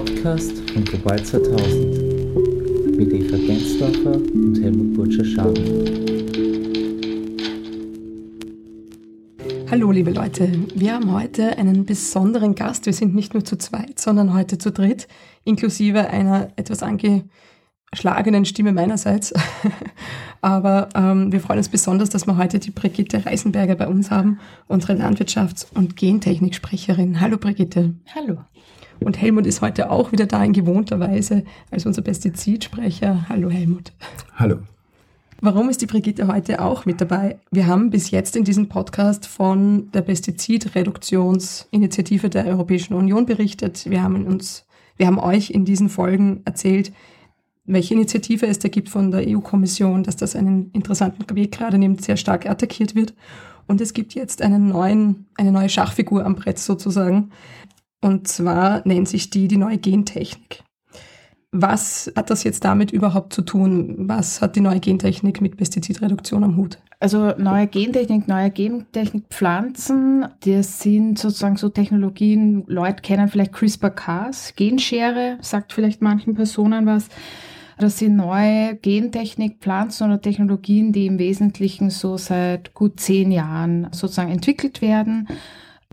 Podcast von Global 2000 mit Eva Gensdorfer und Helmut Burtscher-Schaden. Hallo liebe Leute, wir haben heute einen besonderen Gast. Wir sind nicht nur zu zweit, sondern heute zu dritt, inklusive einer etwas angeschlagenen Stimme meinerseits. Aber ähm, wir freuen uns besonders, dass wir heute die Brigitte Reisenberger bei uns haben, unsere Landwirtschafts- und Gentechniksprecherin. Hallo Brigitte. Hallo. Und Helmut ist heute auch wieder da in gewohnter Weise als unser Pestizidsprecher. Hallo Helmut. Hallo. Warum ist die Brigitte heute auch mit dabei? Wir haben bis jetzt in diesem Podcast von der Pestizidreduktionsinitiative der Europäischen Union berichtet. Wir haben uns, wir haben euch in diesen Folgen erzählt, welche Initiative es da gibt von der EU-Kommission, dass das einen interessanten Weg gerade nimmt, sehr stark attackiert wird. Und es gibt jetzt einen neuen, eine neue Schachfigur am Brett sozusagen, und zwar nennt sich die die neue Gentechnik. Was hat das jetzt damit überhaupt zu tun? Was hat die neue Gentechnik mit Pestizidreduktion am Hut? Also neue Gentechnik, neue Gentechnikpflanzen, das sind sozusagen so Technologien, Leute kennen vielleicht CRISPR-Cas, Genschere, sagt vielleicht manchen Personen was. Das sind neue Gentechnikpflanzen oder Technologien, die im Wesentlichen so seit gut zehn Jahren sozusagen entwickelt werden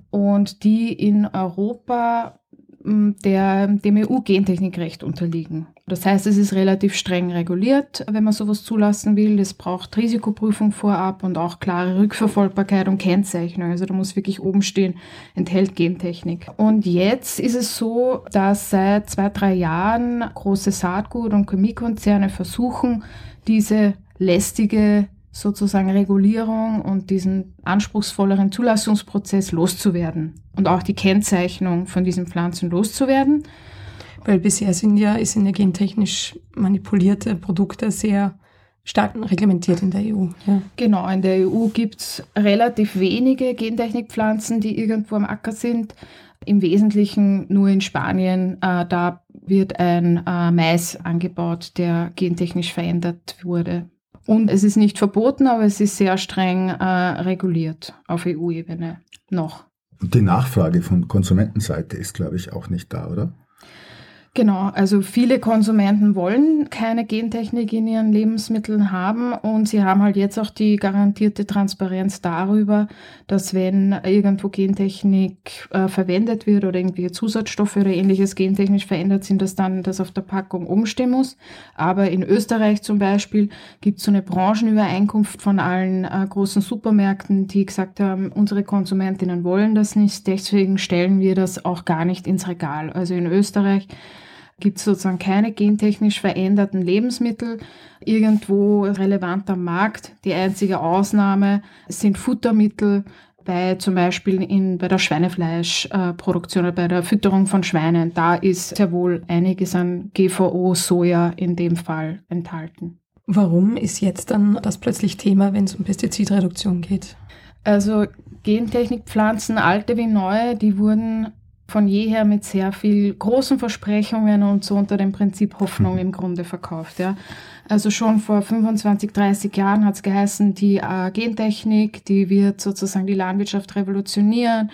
und die in Europa mm, der, dem EU-Gentechnikrecht unterliegen. Das heißt, es ist relativ streng reguliert, wenn man sowas zulassen will. Es braucht Risikoprüfung vorab und auch klare Rückverfolgbarkeit und Kennzeichnung. Also da muss wirklich oben stehen, enthält Gentechnik. Und jetzt ist es so, dass seit zwei, drei Jahren große Saatgut- und Chemiekonzerne versuchen, diese lästige sozusagen Regulierung und diesen anspruchsvolleren Zulassungsprozess loszuwerden und auch die Kennzeichnung von diesen Pflanzen loszuwerden. Weil bisher sind ja, sind ja gentechnisch manipulierte Produkte sehr stark reglementiert in der EU. Ja. Genau, in der EU gibt es relativ wenige Gentechnikpflanzen, die irgendwo am Acker sind. Im Wesentlichen nur in Spanien. Äh, da wird ein äh, Mais angebaut, der gentechnisch verändert wurde. Und es ist nicht verboten, aber es ist sehr streng äh, reguliert auf EU-Ebene noch. Und die Nachfrage von Konsumentenseite ist, glaube ich, auch nicht da, oder? Genau, also viele Konsumenten wollen keine Gentechnik in ihren Lebensmitteln haben und sie haben halt jetzt auch die garantierte Transparenz darüber, dass wenn irgendwo Gentechnik äh, verwendet wird oder irgendwelche Zusatzstoffe oder ähnliches gentechnisch verändert sind, dass dann das auf der Packung umstehen muss. Aber in Österreich zum Beispiel gibt es so eine Branchenübereinkunft von allen äh, großen Supermärkten, die gesagt haben, unsere Konsumentinnen wollen das nicht, deswegen stellen wir das auch gar nicht ins Regal. Also in Österreich gibt es sozusagen keine gentechnisch veränderten Lebensmittel irgendwo relevant am Markt. Die einzige Ausnahme sind Futtermittel bei zum Beispiel in, bei der Schweinefleischproduktion oder bei der Fütterung von Schweinen. Da ist sehr wohl einiges an GVO, Soja in dem Fall enthalten. Warum ist jetzt dann das plötzlich Thema, wenn es um Pestizidreduktion geht? Also Gentechnikpflanzen, alte wie neue, die wurden von jeher mit sehr viel großen Versprechungen und so unter dem Prinzip Hoffnung mhm. im Grunde verkauft. Ja. Also schon vor 25, 30 Jahren hat es geheißen, die äh, Gentechnik, die wird sozusagen die Landwirtschaft revolutionieren,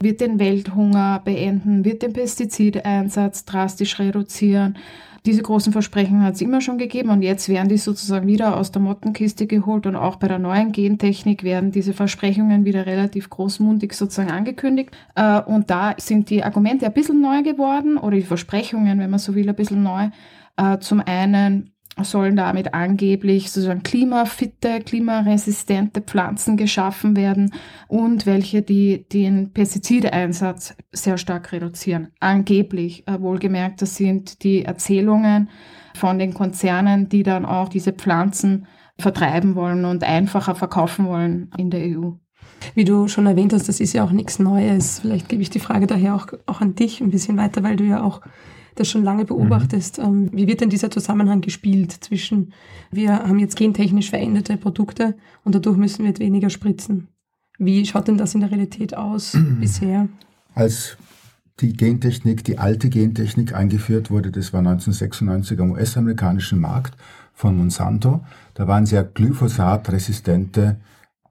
wird den Welthunger beenden, wird den Pestizideinsatz drastisch reduzieren. Diese großen Versprechen hat es immer schon gegeben und jetzt werden die sozusagen wieder aus der Mottenkiste geholt und auch bei der neuen Gentechnik werden diese Versprechungen wieder relativ großmundig sozusagen angekündigt. Äh, und da sind die Argumente ein bisschen neu geworden oder die Versprechungen, wenn man so will, ein bisschen neu. Äh, zum einen sollen damit angeblich sozusagen klimafitte, klimaresistente Pflanzen geschaffen werden und welche die den Pestizideinsatz sehr stark reduzieren. Angeblich, äh, wohlgemerkt, das sind die Erzählungen von den Konzernen, die dann auch diese Pflanzen vertreiben wollen und einfacher verkaufen wollen in der EU. Wie du schon erwähnt hast, das ist ja auch nichts Neues. Vielleicht gebe ich die Frage daher auch, auch an dich ein bisschen weiter, weil du ja auch das schon lange beobachtest. Mhm. Wie wird denn dieser Zusammenhang gespielt zwischen, wir haben jetzt gentechnisch veränderte Produkte und dadurch müssen wir jetzt weniger spritzen? Wie schaut denn das in der Realität aus bisher? Als die Gentechnik, die alte Gentechnik eingeführt wurde, das war 1996 am US-amerikanischen Markt von Monsanto. Da waren sehr glyphosatresistente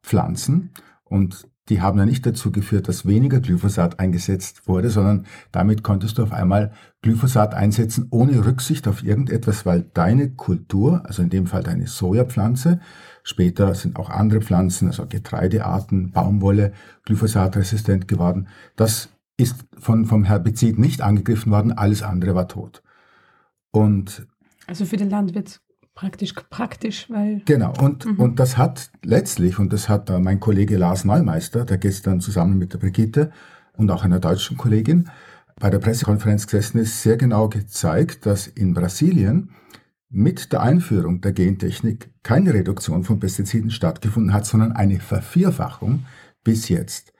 Pflanzen und die haben ja nicht dazu geführt, dass weniger Glyphosat eingesetzt wurde, sondern damit konntest du auf einmal Glyphosat einsetzen ohne Rücksicht auf irgendetwas, weil deine Kultur, also in dem Fall deine Sojapflanze, später sind auch andere Pflanzen, also Getreidearten, Baumwolle, glyphosatresistent geworden. Das ist von, vom Herbizid nicht angegriffen worden, alles andere war tot. Und also für den Landwirt praktisch praktisch, weil. Genau, und, mhm. und das hat letztlich, und das hat mein Kollege Lars Neumeister, der gestern zusammen mit der Brigitte und auch einer deutschen Kollegin bei der Pressekonferenz gesessen ist, sehr genau gezeigt, dass in Brasilien mit der Einführung der Gentechnik keine Reduktion von Pestiziden stattgefunden hat, sondern eine Vervierfachung bis jetzt.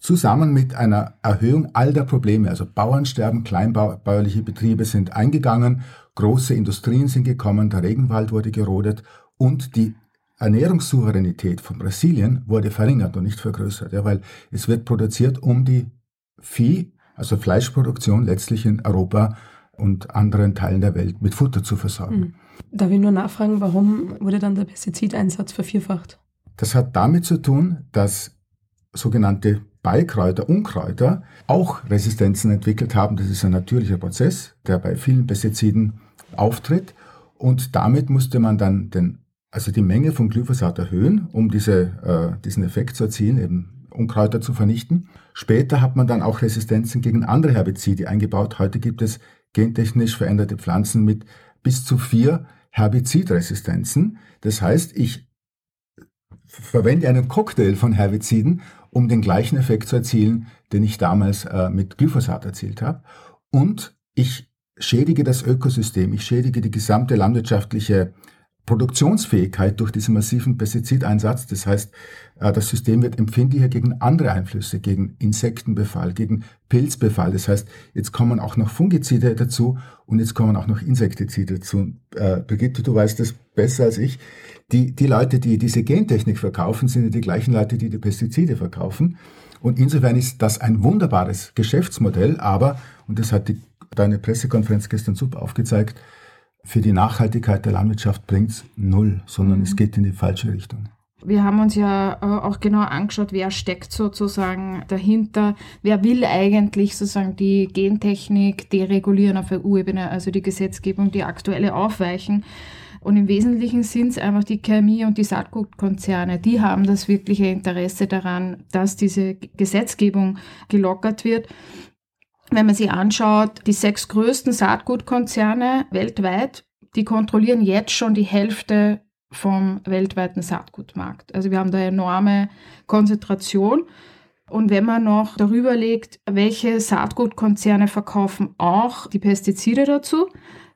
Zusammen mit einer Erhöhung all der Probleme, also Bauernsterben, kleinbäuerliche Betriebe sind eingegangen Große Industrien sind gekommen, der Regenwald wurde gerodet und die Ernährungssouveränität von Brasilien wurde verringert und nicht vergrößert, ja, weil es wird produziert, um die Vieh, also Fleischproduktion letztlich in Europa und anderen Teilen der Welt mit Futter zu versorgen. Mhm. Darf ich nur nachfragen, warum wurde dann der Pestizideinsatz vervierfacht? Das hat damit zu tun, dass sogenannte Beikräuter, Unkräuter auch Resistenzen entwickelt haben. Das ist ein natürlicher Prozess, der bei vielen Pestiziden auftritt. Und damit musste man dann den, also die Menge von Glyphosat erhöhen, um diese, äh, diesen Effekt zu erzielen, eben Unkräuter zu vernichten. Später hat man dann auch Resistenzen gegen andere Herbizide eingebaut. Heute gibt es gentechnisch veränderte Pflanzen mit bis zu vier Herbizidresistenzen. Das heißt, ich verwende einen Cocktail von Herbiziden um den gleichen Effekt zu erzielen, den ich damals äh, mit Glyphosat erzielt habe. Und ich schädige das Ökosystem, ich schädige die gesamte landwirtschaftliche Produktionsfähigkeit durch diesen massiven Pestizideinsatz. Das heißt, äh, das System wird empfindlicher gegen andere Einflüsse, gegen Insektenbefall, gegen Pilzbefall. Das heißt, jetzt kommen auch noch Fungizide dazu und jetzt kommen auch noch Insektizide dazu. Äh, Brigitte, du weißt das besser als ich. Die, die Leute, die diese Gentechnik verkaufen, sind die gleichen Leute, die die Pestizide verkaufen. Und insofern ist das ein wunderbares Geschäftsmodell, aber, und das hat die, deine Pressekonferenz gestern super aufgezeigt, für die Nachhaltigkeit der Landwirtschaft bringt es null, sondern mhm. es geht in die falsche Richtung. Wir haben uns ja äh, auch genau angeschaut, wer steckt sozusagen dahinter, wer will eigentlich sozusagen die Gentechnik deregulieren auf EU-Ebene, also die Gesetzgebung, die aktuelle aufweichen. Und im Wesentlichen sind es einfach die Chemie- und die Saatgutkonzerne, die haben das wirkliche Interesse daran, dass diese Gesetzgebung gelockert wird. Wenn man sich anschaut, die sechs größten Saatgutkonzerne weltweit, die kontrollieren jetzt schon die Hälfte vom weltweiten Saatgutmarkt. Also wir haben da enorme Konzentration. Und wenn man noch darüber legt, welche Saatgutkonzerne verkaufen auch die Pestizide dazu,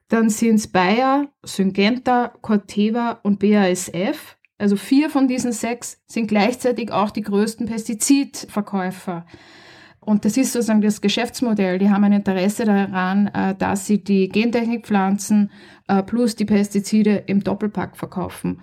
dann sind es Bayer, Syngenta, Corteva und BASF. Also vier von diesen sechs sind gleichzeitig auch die größten Pestizidverkäufer. Und das ist sozusagen das Geschäftsmodell. Die haben ein Interesse daran, äh, dass sie die Gentechnikpflanzen äh, plus die Pestizide im Doppelpack verkaufen.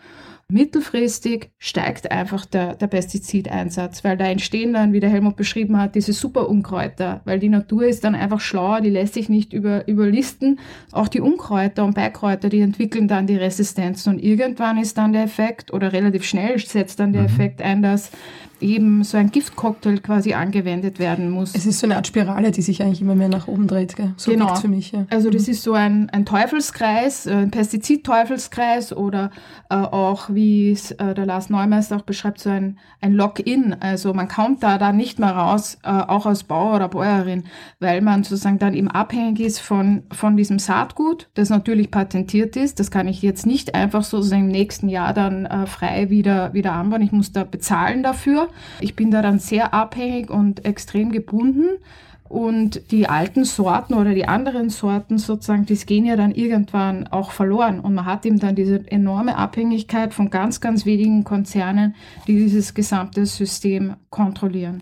Mittelfristig steigt einfach der, der Pestizideinsatz, weil da entstehen dann, wie der Helmut beschrieben hat, diese Superunkräuter, weil die Natur ist dann einfach schlauer, die lässt sich nicht über, überlisten. Auch die Unkräuter und Beikräuter, die entwickeln dann die Resistenzen und irgendwann ist dann der Effekt oder relativ schnell setzt dann der mhm. Effekt ein, dass eben so ein Giftcocktail quasi angewendet werden muss. Es ist so eine Art Spirale, die sich eigentlich immer mehr nach oben dreht. Gell? So genau. für mich. Ja. Also das mhm. ist so ein, ein Teufelskreis, ein Pestizid-Teufelskreis oder äh, auch, wie es äh, der Lars Neumeister auch beschreibt, so ein, ein Lock-in. Also man kommt da dann nicht mehr raus, äh, auch als Bauer oder Bäuerin, weil man sozusagen dann eben abhängig ist von, von diesem Saatgut, das natürlich patentiert ist. Das kann ich jetzt nicht einfach sozusagen im nächsten Jahr dann äh, frei wieder, wieder anbauen. Ich muss da bezahlen dafür. Ich bin daran sehr abhängig und extrem gebunden. Und die alten Sorten oder die anderen Sorten sozusagen, die gehen ja dann irgendwann auch verloren. Und man hat eben dann diese enorme Abhängigkeit von ganz, ganz wenigen Konzernen, die dieses gesamte System kontrollieren.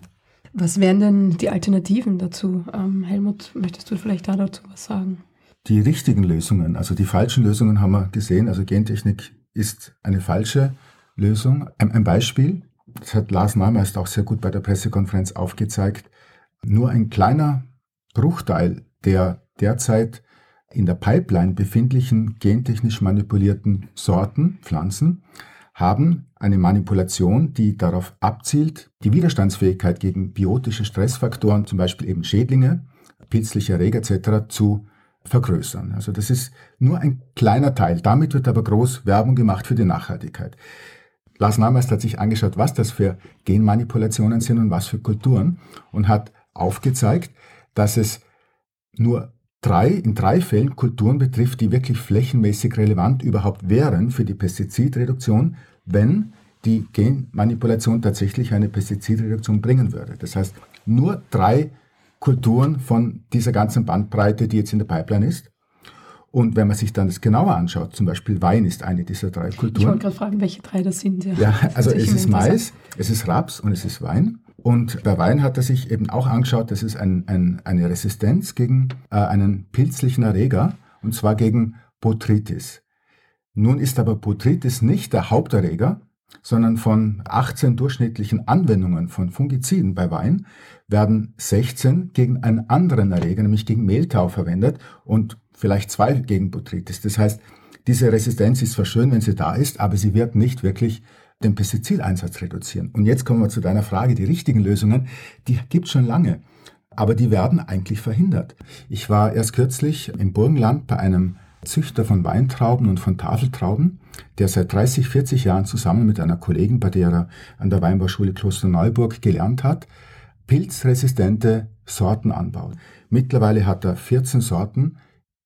Was wären denn die Alternativen dazu? Ähm, Helmut, möchtest du vielleicht da dazu was sagen? Die richtigen Lösungen, also die falschen Lösungen haben wir gesehen. Also Gentechnik ist eine falsche Lösung. Ein, ein Beispiel, das hat Lars Neumeister auch sehr gut bei der Pressekonferenz aufgezeigt, nur ein kleiner Bruchteil der derzeit in der Pipeline befindlichen gentechnisch manipulierten Sorten, Pflanzen, haben eine Manipulation, die darauf abzielt, die Widerstandsfähigkeit gegen biotische Stressfaktoren, zum Beispiel eben Schädlinge, pilzliche Erreger etc., zu vergrößern. Also das ist nur ein kleiner Teil. Damit wird aber groß Werbung gemacht für die Nachhaltigkeit. Lars Namast hat sich angeschaut, was das für Genmanipulationen sind und was für Kulturen und hat aufgezeigt, dass es nur drei, in drei Fällen Kulturen betrifft, die wirklich flächenmäßig relevant überhaupt wären für die Pestizidreduktion, wenn die Genmanipulation tatsächlich eine Pestizidreduktion bringen würde. Das heißt, nur drei Kulturen von dieser ganzen Bandbreite, die jetzt in der Pipeline ist. Und wenn man sich dann das genauer anschaut, zum Beispiel Wein ist eine dieser drei Kulturen. Ich wollte gerade fragen, welche drei das sind. Ja, ja also es ist Mais, es ist Raps und es ist Wein. Und bei Wein hat er sich eben auch angeschaut, dass es ein, ein, eine Resistenz gegen äh, einen pilzlichen Erreger, und zwar gegen Botrytis. Nun ist aber Botrytis nicht der Haupterreger, sondern von 18 durchschnittlichen Anwendungen von Fungiziden bei Wein werden 16 gegen einen anderen Erreger, nämlich gegen Mehltau verwendet und vielleicht zwei gegen Botrytis. Das heißt, diese Resistenz ist zwar schön, wenn sie da ist, aber sie wird nicht wirklich den Pestizideinsatz reduzieren. Und jetzt kommen wir zu deiner Frage, die richtigen Lösungen, die gibt es schon lange, aber die werden eigentlich verhindert. Ich war erst kürzlich im Burgenland bei einem Züchter von Weintrauben und von Tafeltrauben, der seit 30, 40 Jahren zusammen mit einer Kollegin, bei der er an der Weinbauschule Klosterneuburg gelernt hat, pilzresistente Sorten anbaut. Mittlerweile hat er 14 Sorten,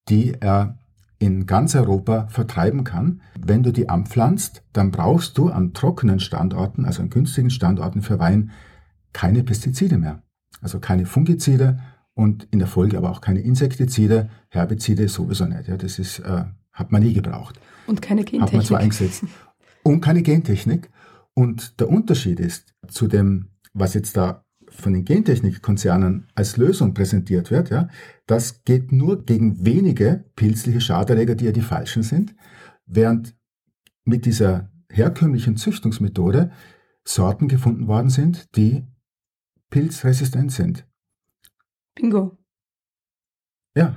die er in ganz Europa vertreiben kann. Wenn du die anpflanzt, dann brauchst du an trockenen Standorten, also an günstigen Standorten für Wein, keine Pestizide mehr. Also keine Fungizide und in der Folge aber auch keine Insektizide, Herbizide sowieso nicht. Ja, das ist, äh, hat man nie gebraucht. Und keine Gentechnik. Hat man zwar eingesetzt. Und keine Gentechnik. Und der Unterschied ist zu dem, was jetzt da von den Gentechnikkonzernen als Lösung präsentiert wird, ja, das geht nur gegen wenige pilzliche Schaderreger, die ja die falschen sind, während mit dieser herkömmlichen Züchtungsmethode Sorten gefunden worden sind, die pilzresistent sind. Bingo. Ja.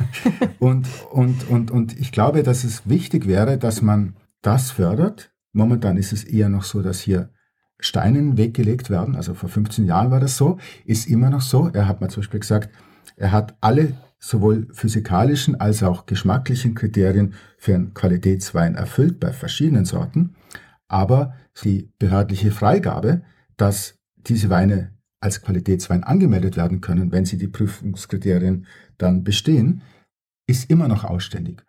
und, und, und, und ich glaube, dass es wichtig wäre, dass man das fördert. Momentan ist es eher noch so, dass hier Steine in den Weg gelegt werden. Also vor 15 Jahren war das so, ist immer noch so. Er hat mir zum Beispiel gesagt, er hat alle sowohl physikalischen als auch geschmacklichen Kriterien für einen Qualitätswein erfüllt bei verschiedenen Sorten. Aber die behördliche Freigabe, dass diese Weine als Qualitätswein angemeldet werden können, wenn sie die Prüfungskriterien dann bestehen, ist immer noch ausständig.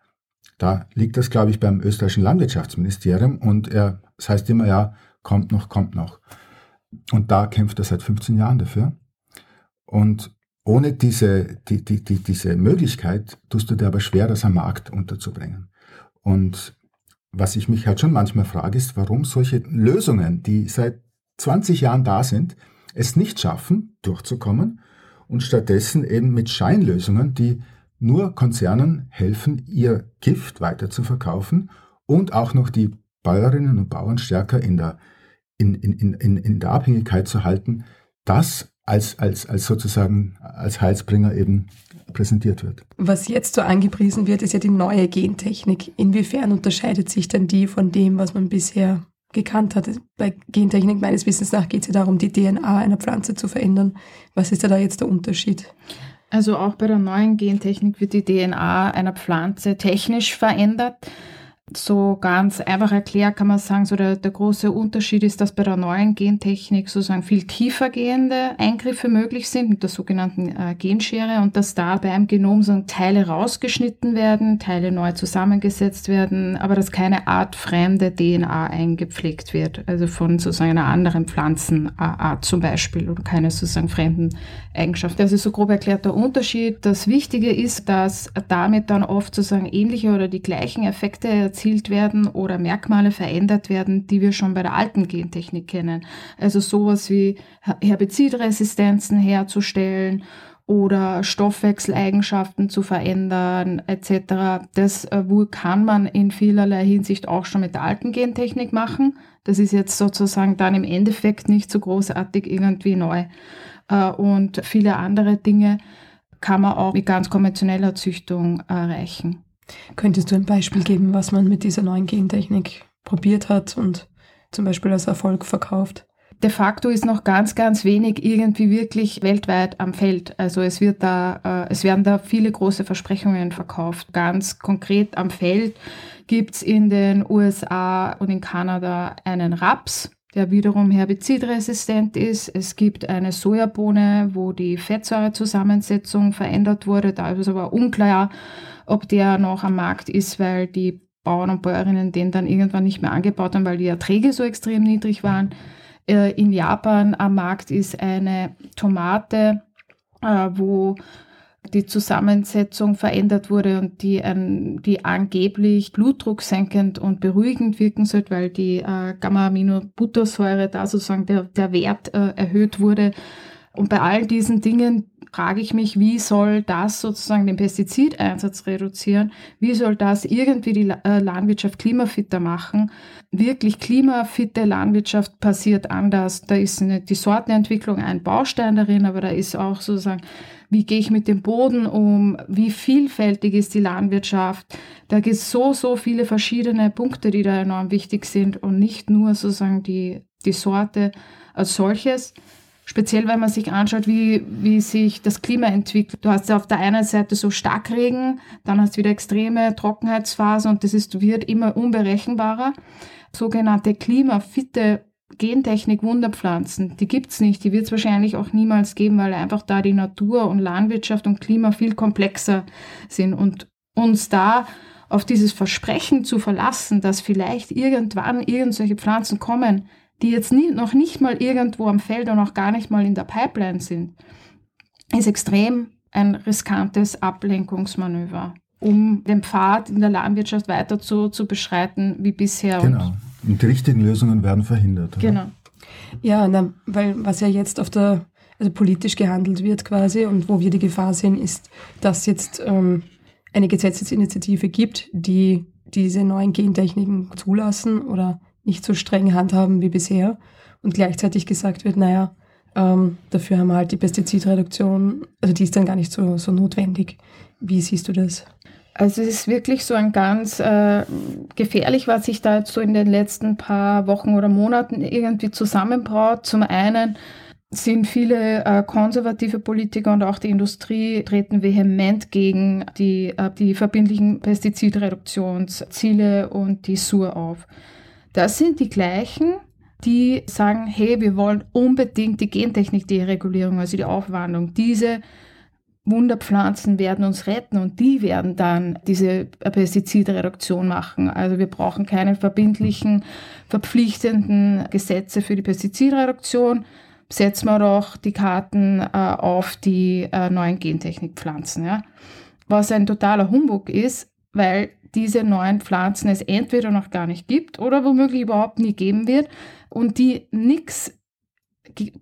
Da liegt das, glaube ich, beim österreichischen Landwirtschaftsministerium und er, das heißt immer ja, kommt noch, kommt noch. Und da kämpft er seit 15 Jahren dafür. Und ohne diese, die, die, die, diese Möglichkeit tust du dir aber schwer, das am Markt unterzubringen. Und was ich mich halt schon manchmal frage, ist, warum solche Lösungen, die seit 20 Jahren da sind, es nicht schaffen, durchzukommen und stattdessen eben mit Scheinlösungen, die nur Konzernen helfen, ihr Gift weiter zu verkaufen und auch noch die Bäuerinnen und Bauern stärker in der, in, in, in, in der Abhängigkeit zu halten, das als, als, als sozusagen als Heilsbringer eben präsentiert wird. Was jetzt so angepriesen wird, ist ja die neue Gentechnik. Inwiefern unterscheidet sich denn die von dem, was man bisher gekannt hat? Bei Gentechnik meines Wissens nach geht es ja darum, die DNA einer Pflanze zu verändern. Was ist da jetzt der Unterschied? Also auch bei der neuen Gentechnik wird die DNA einer Pflanze technisch verändert so ganz einfach erklärt kann man sagen, so der, der große Unterschied ist, dass bei der neuen Gentechnik sozusagen viel tiefer gehende Eingriffe möglich sind mit der sogenannten äh, Genschere und dass da beim Genom so Teile rausgeschnitten werden, Teile neu zusammengesetzt werden, aber dass keine Art fremde DNA eingepflegt wird, also von sozusagen einer anderen Pflanzenart zum Beispiel und keine sozusagen fremden Eigenschaften. Das ist so grob erklärt der Unterschied. Das Wichtige ist, dass damit dann oft sozusagen ähnliche oder die gleichen Effekte erzielt werden oder Merkmale verändert werden, die wir schon bei der alten Gentechnik kennen. Also sowas wie Herbizidresistenzen herzustellen oder Stoffwechseleigenschaften zu verändern etc. Das äh, kann man in vielerlei Hinsicht auch schon mit der alten Gentechnik machen. Das ist jetzt sozusagen dann im Endeffekt nicht so großartig irgendwie neu. Äh, und viele andere Dinge kann man auch mit ganz konventioneller Züchtung erreichen. Könntest du ein Beispiel geben, was man mit dieser neuen Gentechnik probiert hat und zum Beispiel als Erfolg verkauft? de facto ist noch ganz, ganz wenig irgendwie wirklich weltweit am Feld. Also es wird da, äh, es werden da viele große Versprechungen verkauft. Ganz konkret am Feld gibt's in den USA und in Kanada einen Raps, der wiederum herbizidresistent ist. Es gibt eine Sojabohne, wo die Fettsäurezusammensetzung verändert wurde. Da ist es aber unklar, ob der noch am Markt ist, weil die Bauern und Bäuerinnen den dann irgendwann nicht mehr angebaut haben, weil die Erträge so extrem niedrig waren. Äh, in Japan am Markt ist eine Tomate, äh, wo die Zusammensetzung verändert wurde und die, die angeblich blutdrucksenkend und beruhigend wirken sollte, weil die äh, Gamma-Aminobuttersäure da sozusagen der, der Wert erhöht wurde. Und bei all diesen Dingen frage ich mich, wie soll das sozusagen den Pestizideinsatz reduzieren? Wie soll das irgendwie die äh, Landwirtschaft klimafitter machen? Wirklich klimafitte Landwirtschaft passiert anders. Da ist eine, die Sortenentwicklung ein Baustein darin, aber da ist auch sozusagen, wie gehe ich mit dem Boden um? Wie vielfältig ist die Landwirtschaft? Da gibt es so, so viele verschiedene Punkte, die da enorm wichtig sind und nicht nur sozusagen die, die Sorte als solches. Speziell, wenn man sich anschaut, wie, wie sich das Klima entwickelt. Du hast ja auf der einen Seite so Starkregen, dann hast du wieder extreme Trockenheitsphasen und das ist, wird immer unberechenbarer. Sogenannte klimafitte Gentechnik Wunderpflanzen, die gibt's nicht, die wird's wahrscheinlich auch niemals geben, weil einfach da die Natur und Landwirtschaft und Klima viel komplexer sind und uns da auf dieses Versprechen zu verlassen, dass vielleicht irgendwann irgendwelche Pflanzen kommen, die jetzt nie, noch nicht mal irgendwo am Feld und auch gar nicht mal in der Pipeline sind, ist extrem ein riskantes Ablenkungsmanöver, um den Pfad in der Landwirtschaft weiter zu, zu beschreiten wie bisher. Genau. Und die richtigen Lösungen werden verhindert. Oder? Genau. Ja, na, weil was ja jetzt auf der, also politisch gehandelt wird quasi und wo wir die Gefahr sehen, ist, dass jetzt ähm, eine Gesetzesinitiative gibt, die diese neuen Gentechniken zulassen oder nicht so streng handhaben wie bisher und gleichzeitig gesagt wird, naja, ähm, dafür haben wir halt die Pestizidreduktion, also die ist dann gar nicht so, so notwendig. Wie siehst du das? Also es ist wirklich so ein ganz äh, gefährlich, was sich da jetzt so in den letzten paar Wochen oder Monaten irgendwie zusammenbraut. Zum einen sind viele äh, konservative Politiker und auch die Industrie treten vehement gegen die, äh, die verbindlichen Pestizidreduktionsziele und die SUR auf. Das sind die gleichen, die sagen, hey, wir wollen unbedingt die Gentechnik-Deregulierung, also die Aufwandlung. Diese Wunderpflanzen werden uns retten und die werden dann diese Pestizidreduktion machen. Also wir brauchen keine verbindlichen, verpflichtenden Gesetze für die Pestizidreduktion. Setzen wir doch die Karten äh, auf die äh, neuen Gentechnikpflanzen. Ja? Was ein totaler Humbug ist, weil diese neuen Pflanzen es entweder noch gar nicht gibt oder womöglich überhaupt nie geben wird und die nichts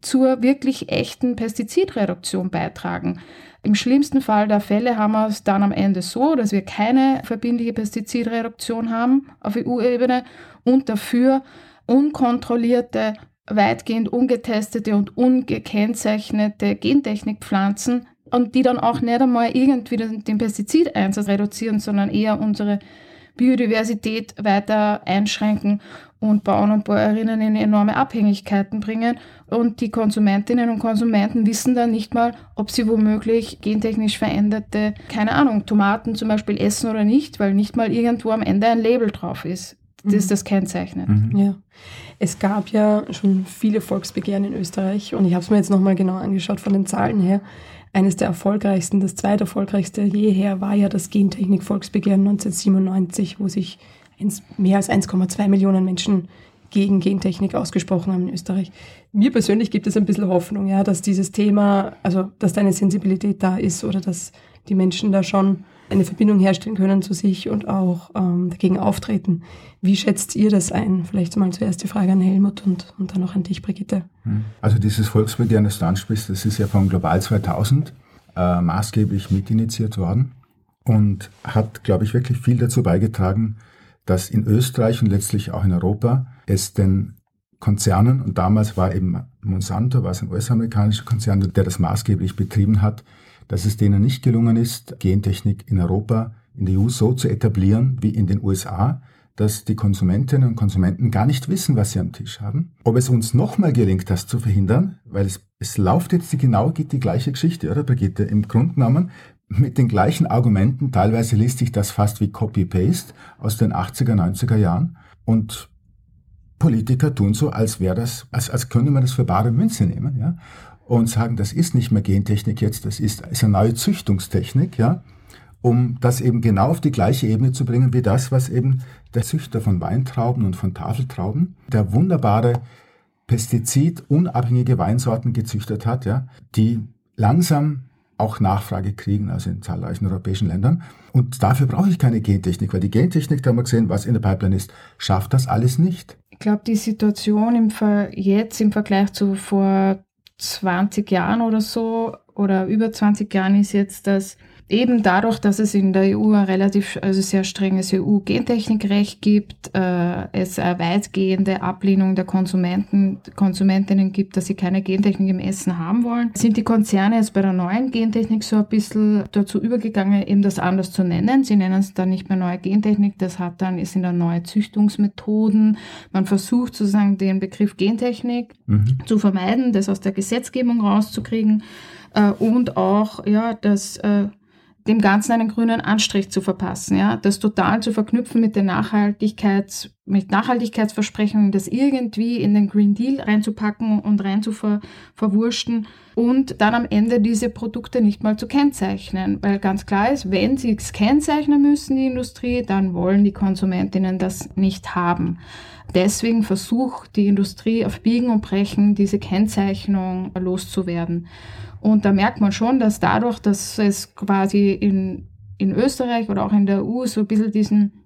zur wirklich echten Pestizidreduktion beitragen. Im schlimmsten Fall der Fälle haben wir es dann am Ende so, dass wir keine verbindliche Pestizidreduktion haben auf EU-Ebene und dafür unkontrollierte, weitgehend ungetestete und ungekennzeichnete Gentechnikpflanzen und die dann auch nicht einmal irgendwie den Pestizideinsatz reduzieren, sondern eher unsere Biodiversität weiter einschränken und Bauern und Bäuerinnen in enorme Abhängigkeiten bringen. Und die Konsumentinnen und Konsumenten wissen dann nicht mal, ob sie womöglich gentechnisch veränderte, keine Ahnung, Tomaten zum Beispiel essen oder nicht, weil nicht mal irgendwo am Ende ein Label drauf ist. Das ist mhm. das kennzeichnet. Mhm. Ja. Es gab ja schon viele Volksbegehren in Österreich und ich habe es mir jetzt nochmal genau angeschaut von den Zahlen her eines der erfolgreichsten, das zweiterfolgreichste jeher war ja das Gentechnik-Volksbegehren 1997, wo sich mehr als 1,2 Millionen Menschen gegen Gentechnik ausgesprochen haben in Österreich. Mir persönlich gibt es ein bisschen Hoffnung, ja, dass dieses Thema, also dass da eine Sensibilität da ist oder dass die Menschen da schon eine Verbindung herstellen können zu sich und auch ähm, dagegen auftreten. Wie schätzt ihr das ein? Vielleicht mal zuerst die Frage an Helmut und, und dann noch an dich, Brigitte. Hm. Also dieses Volksbegehren, das du ansprichst, das ist ja von Global 2000 äh, maßgeblich mitinitiiert worden und hat, glaube ich, wirklich viel dazu beigetragen, dass in Österreich und letztlich auch in Europa es den Konzernen, und damals war eben Monsanto, war es ein US-amerikanischer Konzern, der das maßgeblich betrieben hat, dass es denen nicht gelungen ist, Gentechnik in Europa, in der EU so zu etablieren wie in den USA. dass die Konsumentinnen und Konsumenten gar nicht wissen, was sie am Tisch haben. Ob es uns nochmal gelingt, das zu verhindern, weil es, es läuft jetzt genau geht die gleiche Geschichte, oder Brigitte? Im Grunde genommen mit den gleichen Argumenten, teilweise liest sich das fast wie Copy-Paste aus den 80er, 90er Jahren. Und Politiker tun so, als wäre das, als, als könnte man das für bare Münze nehmen, ja, und sagen, das ist nicht mehr Gentechnik jetzt, das ist, ist eine neue Züchtungstechnik, ja, um das eben genau auf die gleiche Ebene zu bringen wie das, was eben der Züchter von Weintrauben und von Tafeltrauben, der wunderbare pestizidunabhängige Weinsorten gezüchtet hat, ja, die langsam auch Nachfrage kriegen, also in zahlreichen europäischen Ländern. Und dafür brauche ich keine Gentechnik, weil die Gentechnik, da haben wir gesehen, was in der Pipeline ist, schafft das alles nicht. Ich glaube, die Situation im Ver jetzt im Vergleich zu vor 20 Jahren oder so oder über 20 Jahren ist jetzt, dass eben dadurch, dass es in der EU ein relativ, also sehr strenges EU-Gentechnikrecht gibt, äh, es eine weitgehende Ablehnung der Konsumenten, Konsumentinnen gibt, dass sie keine Gentechnik im Essen haben wollen, sind die Konzerne jetzt bei der neuen Gentechnik so ein bisschen dazu übergegangen, eben das anders zu nennen. Sie nennen es dann nicht mehr neue Gentechnik, das hat dann, es sind dann neue Züchtungsmethoden. Man versucht sozusagen den Begriff Gentechnik mhm. zu vermeiden, das aus der Gesetzgebung rauszukriegen äh, und auch, ja, das äh, dem Ganzen einen grünen Anstrich zu verpassen, ja, das total zu verknüpfen mit den Nachhaltigkeits, mit Nachhaltigkeitsversprechungen, das irgendwie in den Green Deal reinzupacken und rein zu ver, verwurschten und dann am Ende diese Produkte nicht mal zu kennzeichnen, weil ganz klar ist, wenn sie es kennzeichnen müssen, die Industrie, dann wollen die Konsumentinnen das nicht haben. Deswegen versucht die Industrie auf Biegen und Brechen diese Kennzeichnung loszuwerden. Und da merkt man schon, dass dadurch, dass es quasi in, in Österreich oder auch in der EU so ein bisschen diesen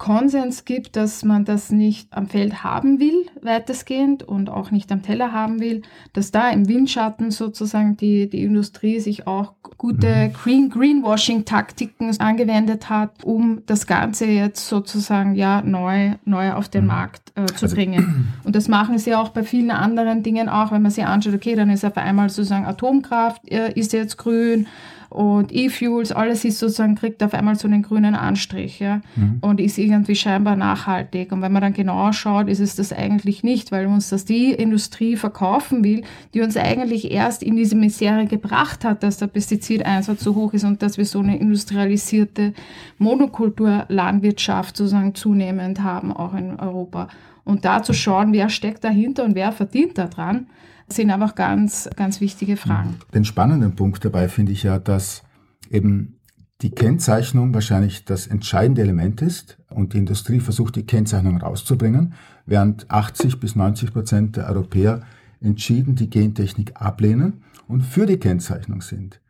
Konsens gibt, dass man das nicht am Feld haben will, weitestgehend, und auch nicht am Teller haben will, dass da im Windschatten sozusagen die, die Industrie sich auch gute mhm. Green, Greenwashing-Taktiken angewendet hat, um das Ganze jetzt sozusagen ja neu, neu auf den mhm. Markt äh, zu also, bringen. Und das machen sie auch bei vielen anderen Dingen auch, wenn man sich anschaut, okay, dann ist auf einmal sozusagen Atomkraft, äh, ist jetzt grün, und E-Fuels, alles ist sozusagen, kriegt auf einmal so einen grünen Anstrich, ja, mhm. und ist irgendwie scheinbar nachhaltig. Und wenn man dann genauer schaut, ist es das eigentlich nicht, weil uns das die Industrie verkaufen will, die uns eigentlich erst in diese Misere gebracht hat, dass der Pestizideinsatz so hoch ist und dass wir so eine industrialisierte Monokulturlandwirtschaft sozusagen zunehmend haben, auch in Europa. Und da zu schauen, wer steckt dahinter und wer verdient daran, sind einfach ganz, ganz wichtige Fragen. Den spannenden Punkt dabei finde ich ja, dass eben die Kennzeichnung wahrscheinlich das entscheidende Element ist und die Industrie versucht, die Kennzeichnung rauszubringen, während 80 bis 90 Prozent der Europäer entschieden die Gentechnik ablehnen und für die Kennzeichnung sind.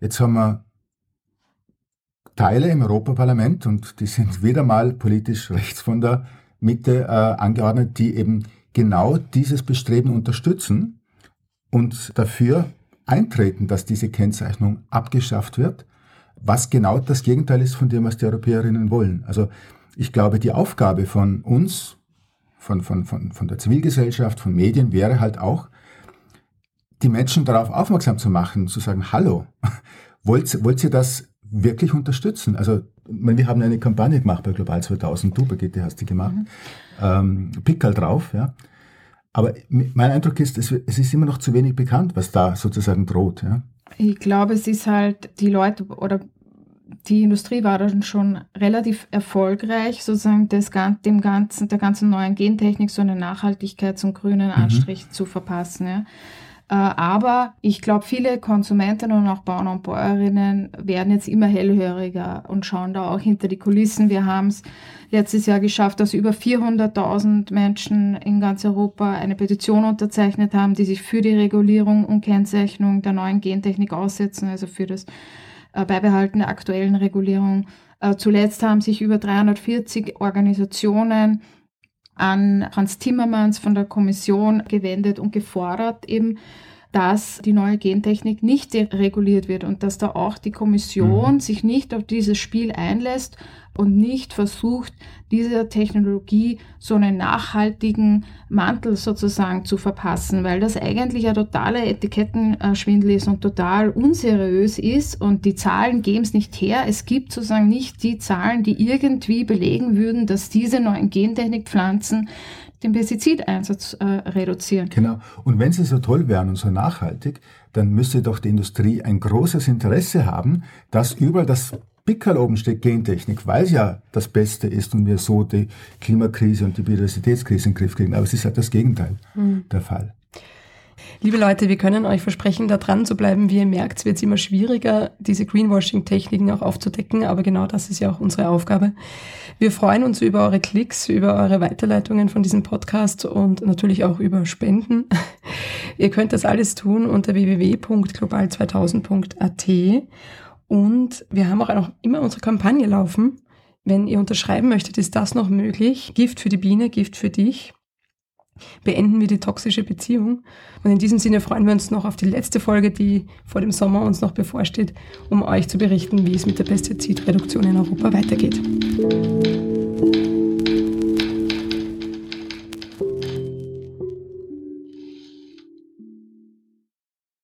Jetzt haben wir Teile im Europaparlament und die sind wieder mal politisch rechts von der Mitte äh, angeordnet, die eben genau dieses Bestreben unterstützen und dafür eintreten, dass diese Kennzeichnung abgeschafft wird, was genau das Gegenteil ist von dem, was die Europäerinnen wollen. Also ich glaube, die Aufgabe von uns, von, von, von, von der Zivilgesellschaft, von Medien wäre halt auch, die Menschen darauf aufmerksam zu machen, zu sagen, hallo, wollt, wollt ihr das wirklich unterstützen? Also wir haben eine Kampagne gemacht bei Global 2000, du Brigitte hast die gemacht, mhm ähm, Pickel drauf. Ja. Aber mein Eindruck ist, es, es, ist immer noch zu wenig bekannt, was da sozusagen droht. Ja. Ich glaube, es ist halt die Leute oder die Industrie war dann schon relativ erfolgreich, sozusagen das, dem ganzen, der ganzen neuen Gentechnik so eine Nachhaltigkeit zum grünen mhm. Anstrich mhm. zu verpassen. Ja. Äh, aber ich glaube, viele Konsumentinnen und auch Bauern und Bäuerinnen werden jetzt immer hellhöriger und schauen da auch hinter die Kulissen. Wir haben es letztes Jahr geschafft, dass über 400.000 Menschen in ganz Europa eine Petition unterzeichnet haben, die sich für die Regulierung und Kennzeichnung der neuen Gentechnik aussetzen, also für das äh, Beibehalten der aktuellen Regulierung. Äh, zuletzt haben sich über 340 Organisationen an Franz Timmermans von der Kommission gewendet und gefordert, eben dass die neue Gentechnik nicht reguliert wird und dass da auch die Kommission mhm. sich nicht auf dieses Spiel einlässt und nicht versucht, dieser Technologie so einen nachhaltigen Mantel sozusagen zu verpassen, weil das eigentlich ein totaler Etikettenschwindel ist und total unseriös ist und die Zahlen geben es nicht her. Es gibt sozusagen nicht die Zahlen, die irgendwie belegen würden, dass diese neuen Gentechnikpflanzen den Pestizideinsatz äh, reduzieren. Genau. Und wenn sie so toll wären und so nachhaltig, dann müsste doch die Industrie ein großes Interesse haben, dass überall das Pickerl oben steht Gentechnik, weil es ja das Beste ist und wir so die Klimakrise und die Biodiversitätskrise in den Griff kriegen. Aber es ist halt das Gegenteil mhm. der Fall. Liebe Leute, wir können euch versprechen, da dran zu bleiben. Wie ihr merkt, wird es immer schwieriger, diese Greenwashing-Techniken auch aufzudecken, aber genau das ist ja auch unsere Aufgabe. Wir freuen uns über eure Klicks, über eure Weiterleitungen von diesem Podcast und natürlich auch über Spenden. ihr könnt das alles tun unter www.global2000.at und wir haben auch noch immer unsere Kampagne laufen. Wenn ihr unterschreiben möchtet, ist das noch möglich. Gift für die Biene, Gift für dich beenden wir die toxische Beziehung. Und in diesem Sinne freuen wir uns noch auf die letzte Folge, die vor dem Sommer uns noch bevorsteht, um euch zu berichten, wie es mit der Pestizidreduktion in Europa weitergeht.